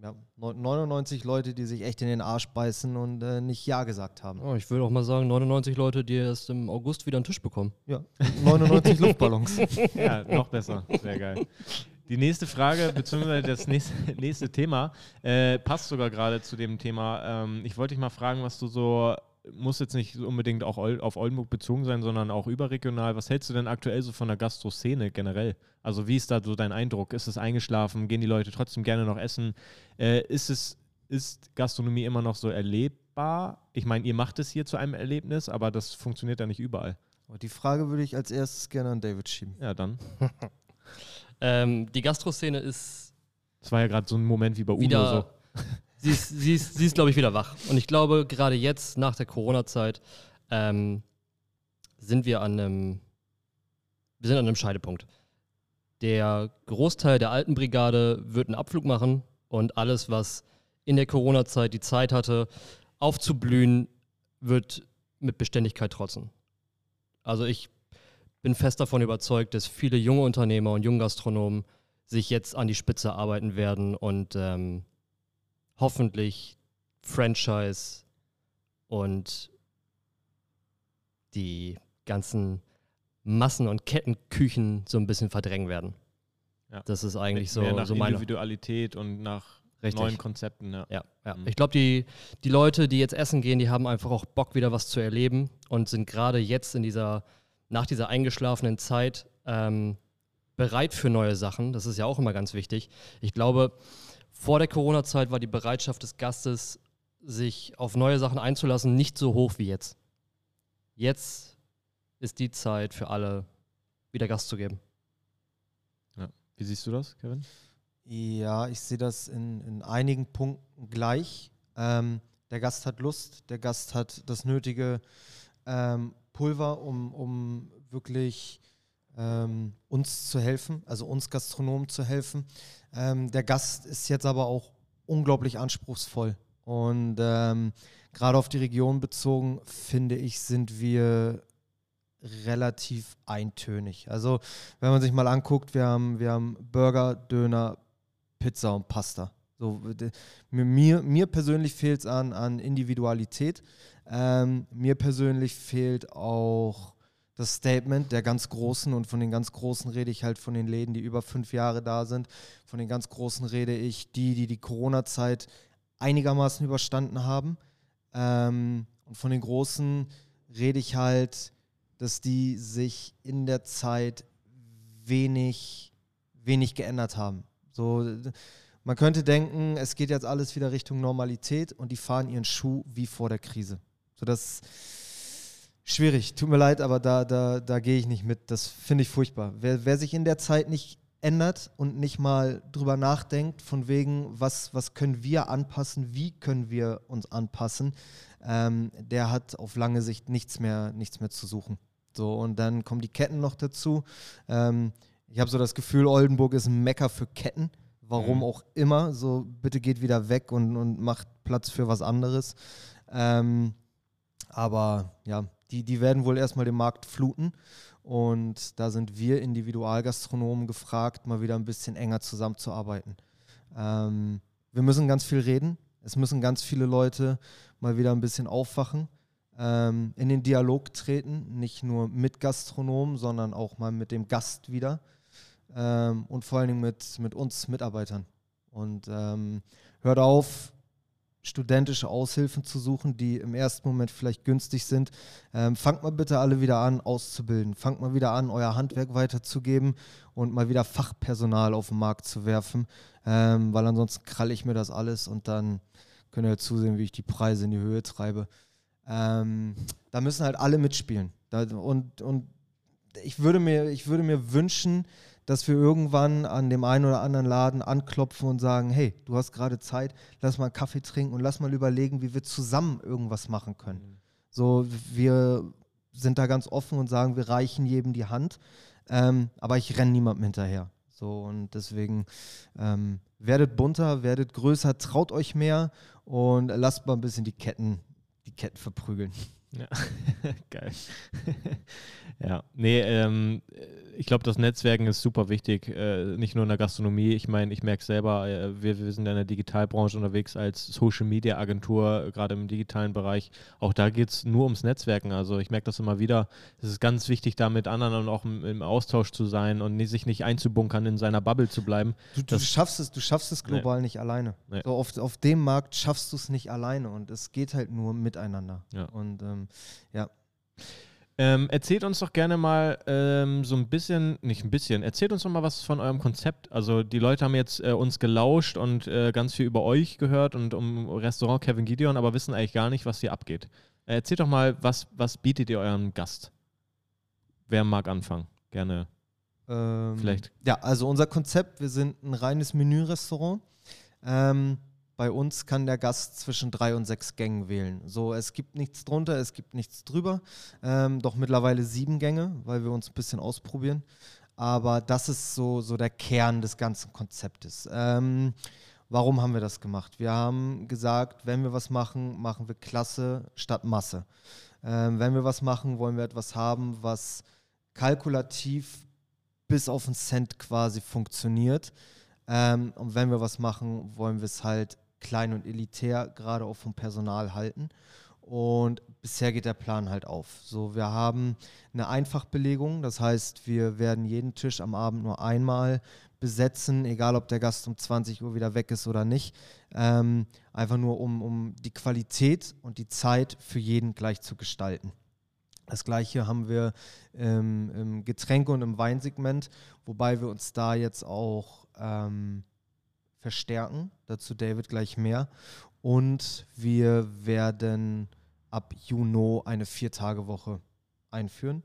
Speaker 3: ja, 99 Leute, die sich echt in den Arsch beißen und äh, nicht Ja gesagt haben.
Speaker 4: Oh, ich würde auch mal sagen, 99 Leute, die erst im August wieder einen Tisch bekommen.
Speaker 3: Ja, 99 Luftballons.
Speaker 2: Ja, noch besser. Sehr geil. Die nächste Frage, beziehungsweise das nächste, nächste Thema, äh, passt sogar gerade zu dem Thema. Ähm, ich wollte dich mal fragen, was du so, muss jetzt nicht unbedingt auch auf Oldenburg bezogen sein, sondern auch überregional. Was hältst du denn aktuell so von der Gastro-Szene generell? Also wie ist da so dein Eindruck? Ist es eingeschlafen? Gehen die Leute trotzdem gerne noch essen? Äh, ist es, ist Gastronomie immer noch so erlebbar? Ich meine, ihr macht es hier zu einem Erlebnis, aber das funktioniert ja nicht überall.
Speaker 3: Und die Frage würde ich als erstes gerne an David schieben.
Speaker 2: Ja, dann.
Speaker 4: Ähm, die Gastro-Szene ist
Speaker 2: Das war ja gerade so ein Moment wie bei Uno
Speaker 4: wieder.
Speaker 2: so.
Speaker 4: Sie ist, sie ist, sie ist glaube ich, wieder wach. Und ich glaube, gerade jetzt, nach der Corona-Zeit, ähm, sind wir an einem, wir sind an einem Scheidepunkt. Der Großteil der alten Brigade wird einen Abflug machen und alles, was in der Corona-Zeit die Zeit hatte, aufzublühen, wird mit Beständigkeit trotzen. Also ich bin fest davon überzeugt, dass viele junge Unternehmer und Junggastronomen sich jetzt an die Spitze arbeiten werden und ähm, hoffentlich Franchise und die ganzen Massen- und Kettenküchen so ein bisschen verdrängen werden.
Speaker 2: Ja.
Speaker 4: Das ist eigentlich so,
Speaker 2: nach
Speaker 4: so meine.
Speaker 2: Individualität und nach
Speaker 4: Richtig.
Speaker 2: neuen Konzepten. Ja.
Speaker 4: Ja, ja.
Speaker 2: Mhm.
Speaker 4: Ich glaube, die, die Leute, die jetzt essen gehen, die haben einfach auch Bock, wieder was zu erleben und sind gerade jetzt in dieser, nach dieser eingeschlafenen Zeit ähm, bereit für neue Sachen. Das ist ja auch immer ganz wichtig. Ich glaube, vor der Corona-Zeit war die Bereitschaft des Gastes, sich auf neue Sachen einzulassen, nicht so hoch wie jetzt. Jetzt ist die Zeit für alle, wieder Gas zu geben.
Speaker 2: Wie siehst du das, Kevin?
Speaker 3: Ja, ich sehe das in, in einigen Punkten gleich. Ähm, der Gast hat Lust, der Gast hat das nötige ähm, Pulver, um, um wirklich ähm, uns zu helfen, also uns Gastronomen zu helfen. Ähm, der Gast ist jetzt aber auch unglaublich anspruchsvoll. Und ähm, gerade auf die Region bezogen, finde ich, sind wir relativ eintönig. Also wenn man sich mal anguckt, wir haben, wir haben Burger, Döner, Pizza und Pasta. So, mir, mir persönlich fehlt es an, an Individualität. Ähm, mir persönlich fehlt auch das Statement der ganz Großen und von den ganz Großen rede ich halt von den Läden, die über fünf Jahre da sind. Von den ganz Großen rede ich die, die die Corona-Zeit einigermaßen überstanden haben. Ähm, und von den Großen rede ich halt, dass die sich in der Zeit wenig, wenig geändert haben. So, man könnte denken, es geht jetzt alles wieder Richtung Normalität und die fahren ihren Schuh wie vor der Krise. So, das schwierig. Tut mir leid, aber da, da, da gehe ich nicht mit. Das finde ich furchtbar. Wer, wer sich in der Zeit nicht ändert und nicht mal drüber nachdenkt, von wegen, was, was können wir anpassen, wie können wir uns anpassen, ähm, der hat auf lange Sicht nichts mehr, nichts mehr zu suchen. So, und dann kommen die Ketten noch dazu. Ähm, ich habe so das Gefühl, Oldenburg ist ein Mecker für Ketten. Warum
Speaker 2: Mhm.
Speaker 3: auch immer. So, bitte geht wieder weg und, und macht Platz für was anderes. Ähm, aber ja, die, die werden wohl erstmal den Markt fluten. Und da sind wir Individualgastronomen gefragt, mal wieder ein bisschen enger zusammenzuarbeiten. Ähm, wir müssen ganz viel reden. Es müssen ganz viele Leute mal wieder ein bisschen aufwachen, ähm, in den Dialog treten, nicht nur mit Gastronomen, sondern auch mal mit dem Gast wieder ähm, und vor allen Dingen mit, mit uns Mitarbeitern. Und ähm, hört auf, studentische Aushilfen zu suchen, die im ersten Moment vielleicht günstig sind. Ähm, fangt mal bitte alle wieder an, auszubilden. Fangt mal wieder an, euer Handwerk weiterzugeben und mal wieder Fachpersonal auf den Markt zu werfen, ähm, weil ansonsten kralle ich mir das alles und dann könnt ihr zusehen, wie ich die Preise in die Höhe treibe. Ähm, da müssen halt alle mitspielen. Da, und, und ich würde, mir, ich würde mir wünschen, dass wir irgendwann an dem einen oder anderen Laden anklopfen und sagen, hey, du hast gerade Zeit, lass mal einen Kaffee trinken und lass mal überlegen, wie wir zusammen irgendwas machen können. So, wir sind da ganz offen und sagen, wir reichen jedem die Hand, ähm, aber ich renne niemandem hinterher. So, und deswegen ähm, werdet bunter, werdet größer, traut euch mehr und lasst mal ein bisschen die Ketten, die Ketten verprügeln.
Speaker 2: Ja, geil. ja, nee, ähm, ich glaube, das Netzwerken ist super wichtig, äh, nicht nur in der Gastronomie. Ich meine, ich merke selber, äh, wir, wir sind in der Digitalbranche unterwegs als Social Media Agentur, äh, gerade im digitalen Bereich. Auch da geht es nur ums Netzwerken. Also ich merke das immer wieder. Es ist ganz wichtig, da mit anderen und auch im, im Austausch zu sein und nicht, sich nicht einzubunkern, in seiner Bubble zu bleiben.
Speaker 3: Du, du schaffst es, du schaffst es global nee. nicht alleine. Nee. So auf, auf dem Markt schaffst du es nicht alleine und es geht halt nur miteinander.
Speaker 2: Ja.
Speaker 3: Und ähm, ja.
Speaker 2: Ähm, erzählt uns doch gerne mal ähm, so ein bisschen, nicht ein bisschen, erzählt uns doch mal was von eurem Konzept. Also die Leute haben jetzt äh, uns gelauscht und äh, ganz viel über euch gehört und um Restaurant Kevin Gideon, aber wissen eigentlich gar nicht, was hier abgeht. Äh, erzählt doch mal, was, was bietet ihr eurem Gast? Wer mag anfangen? Gerne.
Speaker 3: Ähm,
Speaker 2: Vielleicht.
Speaker 3: Ja, also unser Konzept, wir sind ein reines Menü-Restaurant. Ähm, bei uns kann der Gast zwischen drei und sechs Gängen wählen. So, es gibt nichts drunter, es gibt nichts drüber. Ähm, doch mittlerweile sieben Gänge, weil wir uns ein bisschen ausprobieren. Aber das ist so, so der Kern des ganzen Konzeptes. Ähm, warum haben wir das gemacht? Wir haben gesagt, wenn wir was machen, machen wir Klasse statt Masse. Ähm, wenn wir was machen, wollen wir etwas haben, was kalkulativ bis auf einen Cent quasi funktioniert. Ähm, und wenn wir was machen, wollen wir es halt klein und elitär, gerade auch vom Personal halten. Und bisher geht der Plan halt auf. So, wir haben eine Einfachbelegung, das heißt, wir werden jeden Tisch am Abend nur einmal besetzen, egal ob der Gast um 20 Uhr wieder weg ist oder nicht. Ähm, einfach nur, um, um die Qualität und die Zeit für jeden gleich zu gestalten. Das gleiche haben wir ähm, im Getränke- und im Weinsegment, wobei wir uns da jetzt auch ähm, verstärken. Dazu David gleich mehr. Und wir werden ab Juni eine Vier-Tage-Woche einführen,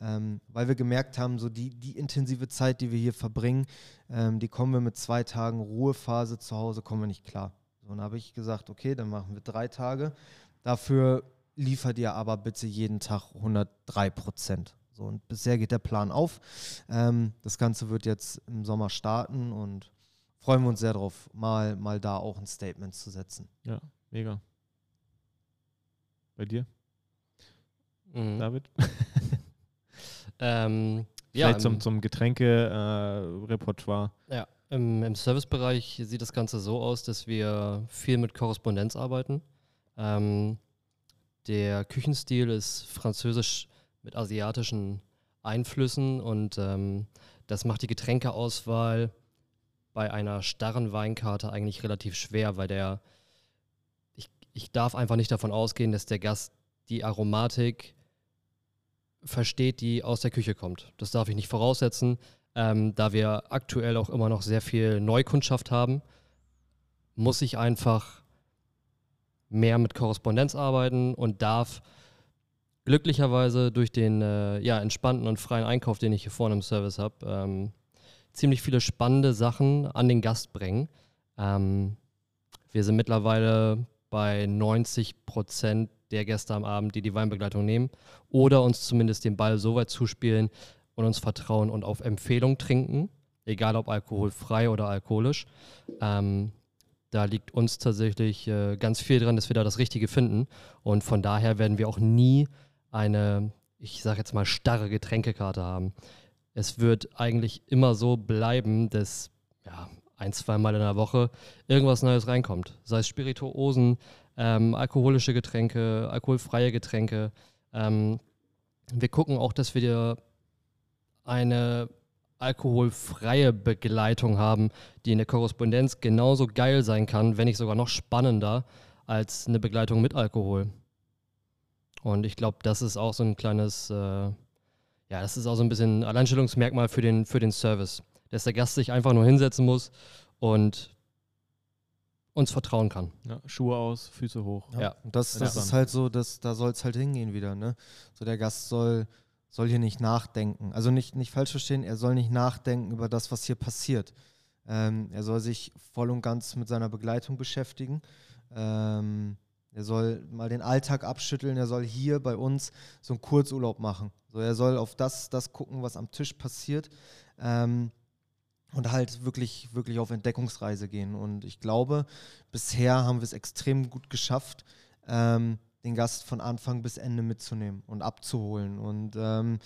Speaker 3: ähm, weil wir gemerkt haben, so die, die intensive Zeit, die wir hier verbringen, ähm, die kommen wir mit zwei Tagen Ruhephase zu Hause, kommen wir nicht klar. So, dann habe ich gesagt, okay, dann machen wir drei Tage. Dafür liefert ihr aber bitte jeden Tag 103 Prozent. So, und bisher geht der Plan auf. Ähm, das Ganze wird jetzt im Sommer starten und freuen wir uns sehr drauf, mal, mal da auch ein Statement zu setzen.
Speaker 2: Ja, mega. Bei dir?
Speaker 4: Mhm.
Speaker 2: David?
Speaker 4: ähm,
Speaker 2: Vielleicht
Speaker 4: ja,
Speaker 2: zum, zum Getränke-Repertoire.
Speaker 4: Äh, ja, im, im Servicebereich sieht das Ganze so aus, dass wir viel mit Korrespondenz arbeiten. Ähm, der Küchenstil ist französisch mit asiatischen Einflüssen und ähm, das macht die Getränkeauswahl bei einer starren Weinkarte eigentlich relativ schwer, weil der, ich, ich darf einfach nicht davon ausgehen, dass der Gast die Aromatik versteht, die aus der Küche kommt. Das darf ich nicht voraussetzen, ähm, da wir aktuell auch immer noch sehr viel Neukundschaft haben, muss ich einfach mehr mit Korrespondenz arbeiten und darf glücklicherweise durch den äh, ja, entspannten und freien Einkauf, den ich hier vorne im Service habe, ähm, ziemlich viele spannende Sachen an den Gast bringen. Ähm, wir sind mittlerweile bei 90 Prozent der Gäste am Abend, die die Weinbegleitung nehmen oder uns zumindest den Ball so weit zuspielen und uns vertrauen und auf Empfehlung trinken, egal ob alkoholfrei oder alkoholisch. Ähm, da liegt uns tatsächlich äh, ganz viel dran, dass wir da das Richtige finden. Und von daher werden wir auch nie eine, ich sage jetzt mal, starre Getränkekarte haben es wird eigentlich immer so bleiben, dass ja, ein, zweimal in der Woche irgendwas Neues reinkommt. Sei es Spirituosen, ähm, alkoholische Getränke, alkoholfreie Getränke. Ähm, wir gucken auch, dass wir eine alkoholfreie Begleitung haben, die in der Korrespondenz genauso geil sein kann, wenn nicht sogar noch spannender als eine Begleitung mit Alkohol. Und ich glaube, das ist auch so ein kleines äh, ja, das ist auch so ein bisschen ein Alleinstellungsmerkmal für den, für den Service, dass der Gast sich einfach nur hinsetzen muss und uns vertrauen kann.
Speaker 2: Ja, Schuhe aus, Füße hoch.
Speaker 3: Ja, ja. Und das, das ist halt so, dass, da soll es halt hingehen wieder. Ne? So der Gast soll, soll hier nicht nachdenken. Also nicht, nicht falsch verstehen, er soll nicht nachdenken über das, was hier passiert. Ähm, er soll sich voll und ganz mit seiner Begleitung beschäftigen. Ähm, er soll mal den Alltag abschütteln, er soll hier bei uns so einen Kurzurlaub machen. So, er soll auf das, das gucken, was am Tisch passiert. Ähm, und halt wirklich, wirklich auf Entdeckungsreise gehen. Und ich glaube, bisher haben wir es extrem gut geschafft, ähm, den Gast von Anfang bis Ende mitzunehmen und abzuholen. Und ähm,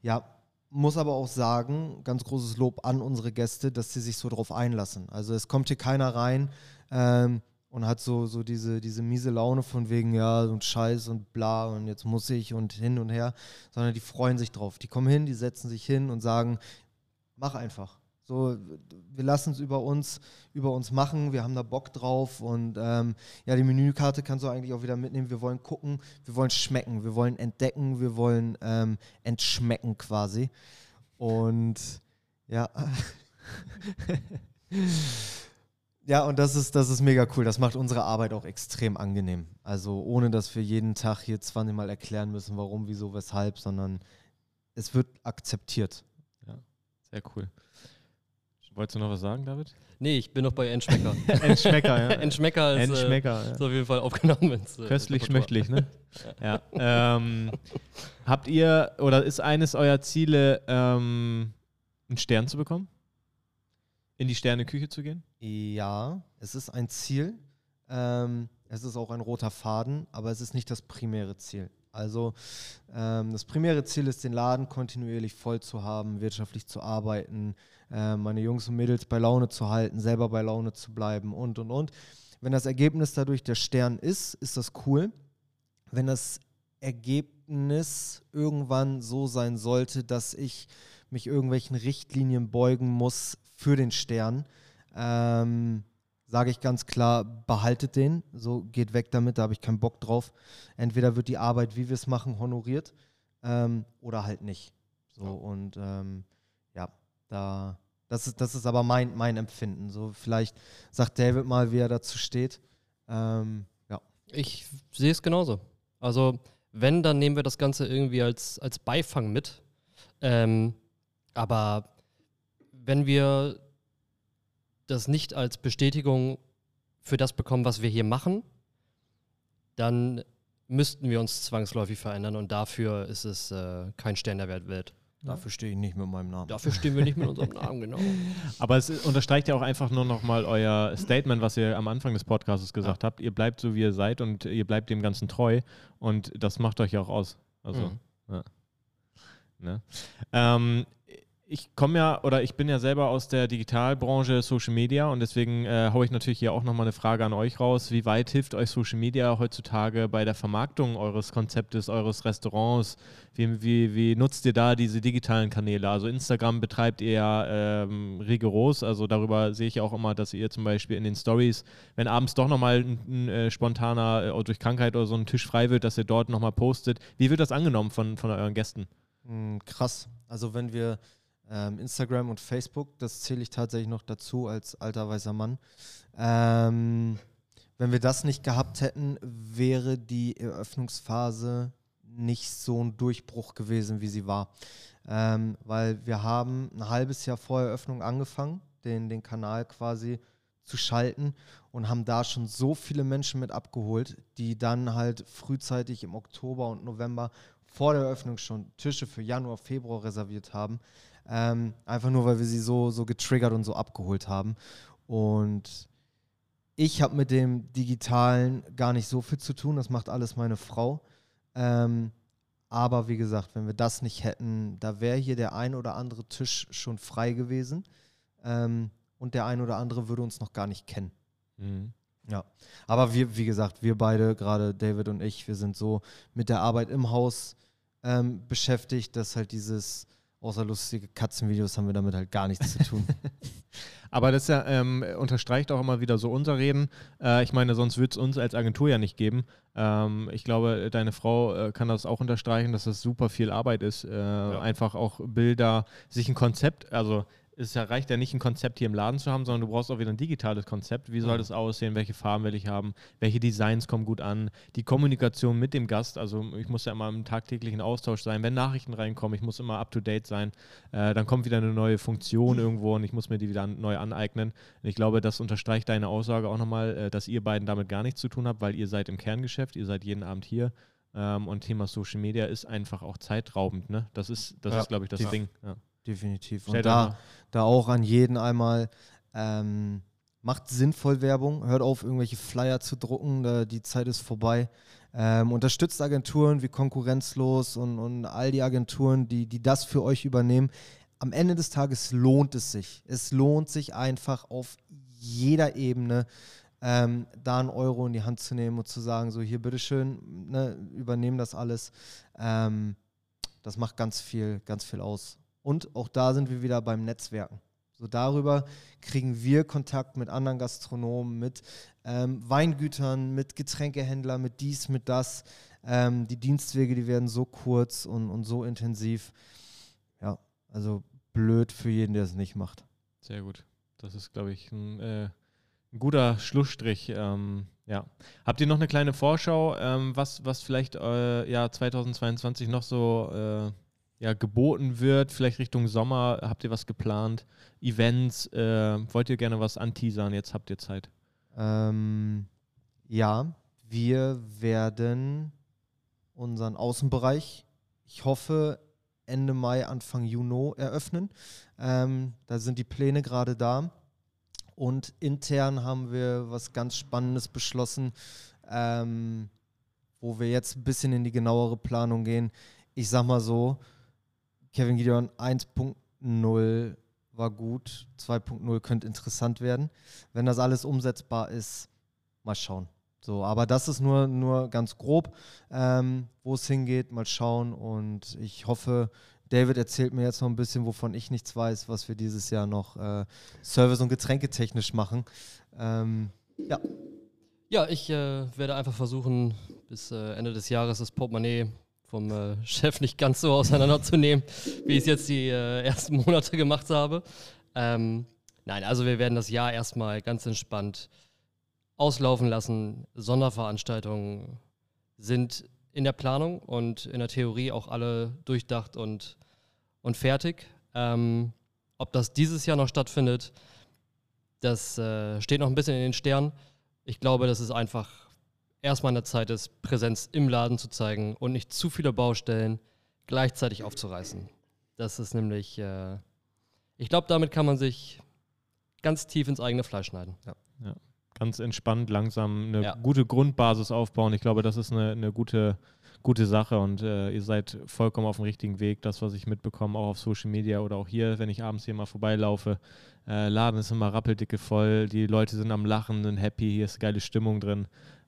Speaker 3: ja, muss aber auch sagen, ganz großes Lob an unsere Gäste, dass sie sich so drauf einlassen. Also es kommt hier keiner rein ähm, und hat so, so diese, diese miese Laune von wegen, ja, und Scheiß und bla und jetzt muss ich und hin und her, sondern die freuen sich drauf. Die kommen hin, die setzen sich hin und sagen, mach einfach. So, wir lassen es über uns, über uns machen, wir haben da Bock drauf und ähm, ja, die Menükarte kannst du eigentlich auch wieder mitnehmen. Wir wollen gucken, wir wollen schmecken, wir wollen entdecken, wir wollen ähm, entschmecken quasi. Und ja. ja, und das ist, das ist mega cool. Das macht unsere Arbeit auch extrem angenehm. Also ohne dass wir jeden Tag hier 20 Mal erklären müssen, warum, wieso, weshalb, sondern es wird akzeptiert.
Speaker 2: Ja, sehr cool. Wolltest du noch was sagen, David?
Speaker 4: Nee, ich bin noch bei Endschmecker.
Speaker 2: Endschmecker, ja.
Speaker 4: Endschmecker ist,
Speaker 2: Endschmecker,
Speaker 4: äh,
Speaker 2: ja.
Speaker 4: ist auf jeden Fall aufgenommen. ins, äh,
Speaker 2: Köstlich,
Speaker 4: Repertoire.
Speaker 2: schmöchtlich, ne? ja. Ähm, habt ihr oder ist eines eurer Ziele, ähm, einen Stern zu bekommen? In die Sterneküche zu gehen?
Speaker 3: Ja, es ist ein Ziel. Ähm, es ist auch ein roter Faden, aber es ist nicht das primäre Ziel. Also ähm, das primäre Ziel ist, den Laden kontinuierlich voll zu haben, wirtschaftlich zu arbeiten, äh, meine Jungs und Mädels bei Laune zu halten, selber bei Laune zu bleiben und, und, und. Wenn das Ergebnis dadurch der Stern ist, ist das cool. Wenn das Ergebnis irgendwann so sein sollte, dass ich mich irgendwelchen Richtlinien beugen muss für den Stern, ähm, sage ich ganz klar, behaltet den, so geht weg damit, da habe ich keinen Bock drauf. Entweder wird die Arbeit, wie wir es machen, honoriert ähm, oder halt nicht. So und ähm, ja, da, das ist, das ist aber mein, mein Empfinden. So, vielleicht sagt David mal, wie er dazu steht. Ähm, ja.
Speaker 4: Ich sehe es genauso. Also, wenn, dann nehmen wir das Ganze irgendwie als, als Beifang mit. Ähm, aber wenn wir das nicht als Bestätigung für das bekommen, was wir hier machen, dann müssten wir uns zwangsläufig verändern und dafür ist es äh, kein Stern der Welt wert.
Speaker 3: Dafür stehe ich nicht mit meinem Namen.
Speaker 4: Dafür stehen wir nicht mit unserem Namen, genau.
Speaker 2: Aber es unterstreicht ja auch einfach nur nochmal euer Statement, was ihr am Anfang des Podcasts gesagt habt. Ihr bleibt so, wie ihr seid und ihr bleibt dem Ganzen treu. Und das macht euch ja auch aus. Also,
Speaker 4: Mhm.
Speaker 2: ne? ähm, ich komme ja oder ich bin ja selber aus der Digitalbranche Social Media und deswegen äh, haue ich natürlich hier auch nochmal eine Frage an euch raus. Wie weit hilft euch Social Media heutzutage bei der Vermarktung eures Konzeptes, eures Restaurants? Wie, wie, wie nutzt ihr da diese digitalen Kanäle? Also Instagram betreibt ihr ja ähm, rigoros, also darüber sehe ich auch immer, dass ihr zum Beispiel in den Stories, wenn abends doch nochmal ein, ein äh, spontaner äh, durch Krankheit oder so ein Tisch frei wird, dass ihr dort nochmal postet. Wie wird das angenommen von, von euren Gästen?
Speaker 3: Mm, krass. Also wenn wir ähm, Instagram und Facebook, das zähle ich tatsächlich noch dazu als alter weißer Mann. Ähm, wenn wir das nicht gehabt hätten, wäre die Eröffnungsphase nicht so ein Durchbruch gewesen, wie sie war. Ähm, weil wir haben ein halbes Jahr vor Eröffnung angefangen, den, den Kanal quasi zu schalten und haben da schon so viele Menschen mit abgeholt, die dann halt frühzeitig im Oktober und November vor der Eröffnung schon Tische für Januar, Februar reserviert haben. Ähm, einfach nur, weil wir sie so, so getriggert und so abgeholt haben. Und ich habe mit dem Digitalen gar nicht so viel zu tun. Das macht alles meine Frau. Ähm, aber wie gesagt, wenn wir das nicht hätten, da wäre hier der ein oder andere Tisch schon frei gewesen. Ähm, und der ein oder andere würde uns noch gar nicht kennen. Ja, aber wir, wie gesagt, wir beide, gerade David und ich, wir sind so mit der Arbeit im Haus ähm, beschäftigt, dass halt dieses, außer lustige Katzenvideos haben wir damit halt gar nichts zu tun.
Speaker 2: Aber das ja, ähm, unterstreicht auch immer wieder so unser Reden. Äh, ich meine, sonst würde es uns als Agentur ja nicht geben. Ähm, ich glaube, deine Frau äh, kann das auch unterstreichen, dass das super viel Arbeit ist. Äh, Einfach auch Bilder, sich ein Konzept, also es ja, reicht ja nicht, ein Konzept hier im Laden zu haben, sondern du brauchst auch wieder ein digitales Konzept. Wie soll das aussehen? Welche Farben will ich haben? Welche Designs kommen gut an? Die Kommunikation mit dem Gast. Also ich muss ja immer im tagtäglichen Austausch sein. Wenn Nachrichten reinkommen, ich muss immer up-to-date sein. Äh, dann kommt wieder eine neue Funktion irgendwo und ich muss mir die wieder an, neu aneignen. Und ich glaube, das unterstreicht deine Aussage auch nochmal, äh, dass ihr beiden damit gar nichts zu tun habt, weil ihr seid im Kerngeschäft, ihr seid jeden Abend hier. Ähm, und Thema Social Media ist einfach auch zeitraubend. Ne? Das ist, das
Speaker 3: Ja,
Speaker 2: ist glaube ich, das Ding. Ja.
Speaker 3: Definitiv. Und da, da auch an jeden einmal, ähm, macht sinnvoll Werbung, hört auf, irgendwelche Flyer zu drucken, da, die Zeit ist vorbei. Ähm, unterstützt Agenturen wie Konkurrenzlos und, und all die Agenturen, die, die das für euch übernehmen. Am Ende des Tages lohnt es sich. Es lohnt sich einfach auf jeder Ebene, ähm, da einen Euro in die Hand zu nehmen und zu sagen, so hier, bitteschön, ne, übernehmen das alles. Ähm, das macht ganz viel, ganz viel aus. Und auch da sind wir wieder beim Netzwerken. So darüber kriegen wir Kontakt mit anderen Gastronomen, mit ähm, Weingütern, mit Getränkehändlern, mit dies, mit das. Ähm, die Dienstwege, die werden so kurz und, und so intensiv. Ja, also blöd für jeden, der es nicht macht.
Speaker 2: Sehr gut. Das ist, glaube ich, ein, äh, ein, guter Schlussstrich. Ähm, ja. Habt ihr noch eine kleine Vorschau, ähm, was, was vielleicht äh, ja, 2022 noch so äh, ja, geboten wird, vielleicht Richtung Sommer, habt ihr was geplant? Events, äh, wollt ihr gerne was anteasern? Jetzt habt ihr Zeit.
Speaker 3: Ähm, ja, wir werden unseren Außenbereich, ich hoffe, Ende Mai, Anfang Juni eröffnen. Ähm, da sind die Pläne gerade da. Und intern haben wir was ganz Spannendes beschlossen, ähm, wo wir jetzt ein bisschen in die genauere Planung gehen. Ich sag mal so, Kevin Gideon 1.0 war gut, 2.0 könnte interessant werden. Wenn das alles umsetzbar ist, mal schauen. So, aber das ist nur, nur ganz grob, ähm, wo es hingeht, mal schauen. Und ich hoffe, David erzählt mir jetzt noch ein bisschen, wovon ich nichts weiß, was wir dieses Jahr noch äh, Service- und Getränketechnisch machen. Ähm, ja.
Speaker 4: Ja, ich äh, werde einfach versuchen, bis äh, Ende des Jahres das Portemonnaie vom äh, Chef nicht ganz so auseinanderzunehmen, wie ich es jetzt die äh, ersten Monate gemacht habe. Ähm, nein, also wir werden das Jahr erstmal ganz entspannt auslaufen lassen. Sonderveranstaltungen sind in der Planung und in der Theorie auch alle durchdacht und, und fertig. Ähm, ob das dieses Jahr noch stattfindet, das äh, steht noch ein bisschen in den Sternen. Ich glaube, das ist einfach erstmal an der Zeit ist, Präsenz im Laden zu zeigen und nicht zu viele Baustellen gleichzeitig aufzureißen. Das ist nämlich, äh, ich glaube, damit kann man sich ganz tief ins eigene Fleisch schneiden.
Speaker 2: Ja. ja. Ganz entspannt, langsam eine ja. gute Grundbasis aufbauen. Ich glaube, das ist eine, eine gute, gute Sache und äh, ihr seid vollkommen auf dem richtigen Weg. Das, was ich mitbekomme, auch auf Social Media oder auch hier, wenn ich abends hier mal vorbeilaufe, äh, Laden ist immer rappeldicke voll, die Leute sind am Lachen, sind happy, hier ist geile Stimmung drin.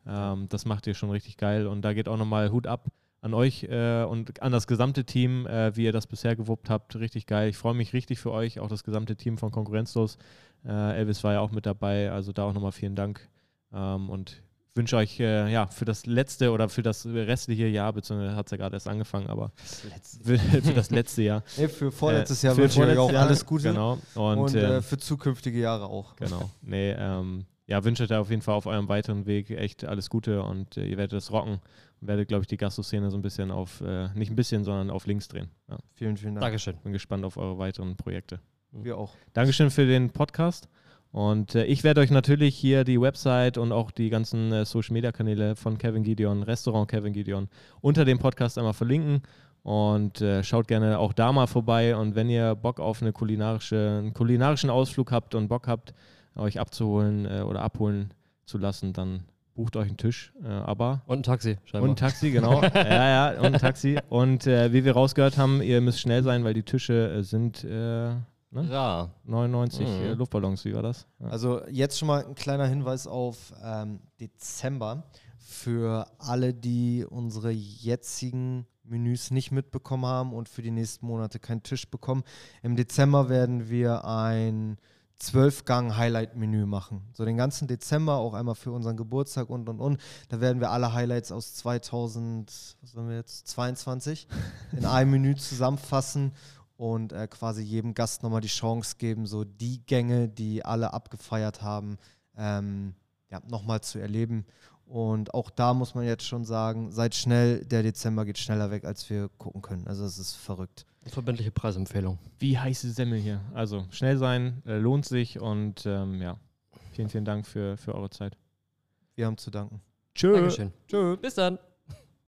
Speaker 2: Ähm, das macht ihr schon richtig geil. Und da geht auch nochmal Hut ab an euch äh, und an das gesamte Team, äh, wie ihr das bisher gewuppt habt. Richtig geil. Ich freue mich richtig für euch, auch das gesamte Team von Konkurrenzlos. Äh, Elvis war ja auch mit dabei, also da auch nochmal vielen Dank. Ähm, und wünsche euch äh, ja für das letzte oder für das restliche Jahr, beziehungsweise hat es ja gerade erst angefangen, aber für, für, das letzte Jahr.
Speaker 3: Nee, für vorletztes Jahr wünsche ich euch auch alles Gute.
Speaker 2: Genau.
Speaker 3: Und, und äh, für zukünftige Jahre auch.
Speaker 2: Genau. Nee, ähm, ja, wünsche euch da auf jeden Fall auf eurem weiteren Weg echt alles Gute und äh, ihr werdet das rocken und werdet, glaube ich, die Gastro-Szene so ein bisschen auf, äh, nicht ein bisschen, sondern auf links drehen. Ja.
Speaker 3: Vielen, vielen Dank.
Speaker 2: Dankeschön. Bin gespannt auf eure weiteren Projekte.
Speaker 3: Wir auch.
Speaker 2: Dankeschön für den Podcast. Und äh, ich werde euch natürlich hier die Website und auch die ganzen äh, Social Media Kanäle von Kevin Gideon, Restaurant Kevin Gideon, unter dem Podcast einmal verlinken. Und äh, schaut gerne auch da mal vorbei. Und wenn ihr Bock auf eine kulinarische, einen kulinarischen Ausflug habt und Bock habt, euch abzuholen äh, oder abholen zu lassen, dann bucht euch einen Tisch. Äh, aber
Speaker 4: und ein Taxi,
Speaker 2: scheinbar. Und ein Taxi, genau. ja, ja, und ein Taxi. Und äh, wie wir rausgehört haben, ihr müsst schnell sein, weil die Tische äh, sind äh,
Speaker 4: ne? rar.
Speaker 2: 99 mhm. Äh, Luftballons, wie war das?
Speaker 3: Ja. Also jetzt schon mal ein kleiner Hinweis auf ähm, Dezember. Für alle, die unsere jetzigen Menüs nicht mitbekommen haben und für die nächsten Monate keinen Tisch bekommen. Im Dezember werden wir ein 12-Gang-Highlight-Menü machen. So den ganzen Dezember, auch einmal für unseren Geburtstag und und und. Da werden wir alle Highlights aus 2022 in einem Menü zusammenfassen und äh, quasi jedem Gast nochmal die Chance geben, so die Gänge, die alle abgefeiert haben, ähm, ja, nochmal zu erleben. Und auch da muss man jetzt schon sagen, seid schnell, der Dezember geht schneller weg, als wir gucken können. Also es ist verrückt.
Speaker 4: Verbindliche Preisempfehlung.
Speaker 2: Wie heiße Semmel hier. Also schnell sein, äh, lohnt sich und ähm, ja, vielen, vielen Dank für, für eure Zeit.
Speaker 3: Wir haben zu danken.
Speaker 4: Tschö. Dankeschön.
Speaker 3: Tschö.
Speaker 4: Bis dann.